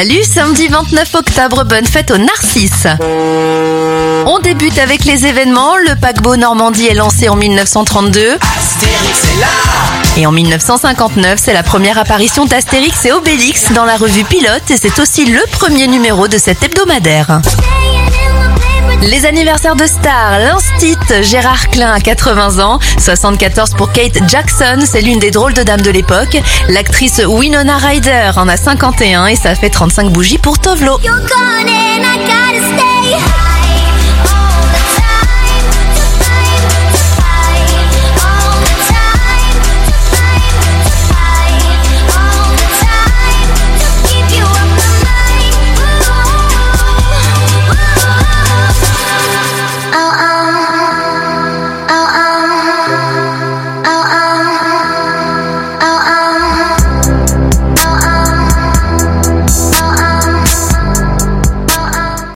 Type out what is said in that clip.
Salut, samedi 29 octobre, bonne fête aux Narcisses. On débute avec les événements. Le paquebot Normandie est lancé en 1932. Et en 1959, c'est la première apparition d'Astérix et Obélix dans la revue Pilote et c'est aussi le premier numéro de cet hebdomadaire. Les anniversaires de stars, l'instit Gérard Klein à 80 ans, 74 pour Kate Jackson, c'est l'une des drôles de dames de l'époque. L'actrice Winona Ryder en a 51 et ça fait 35 bougies pour Tovlo.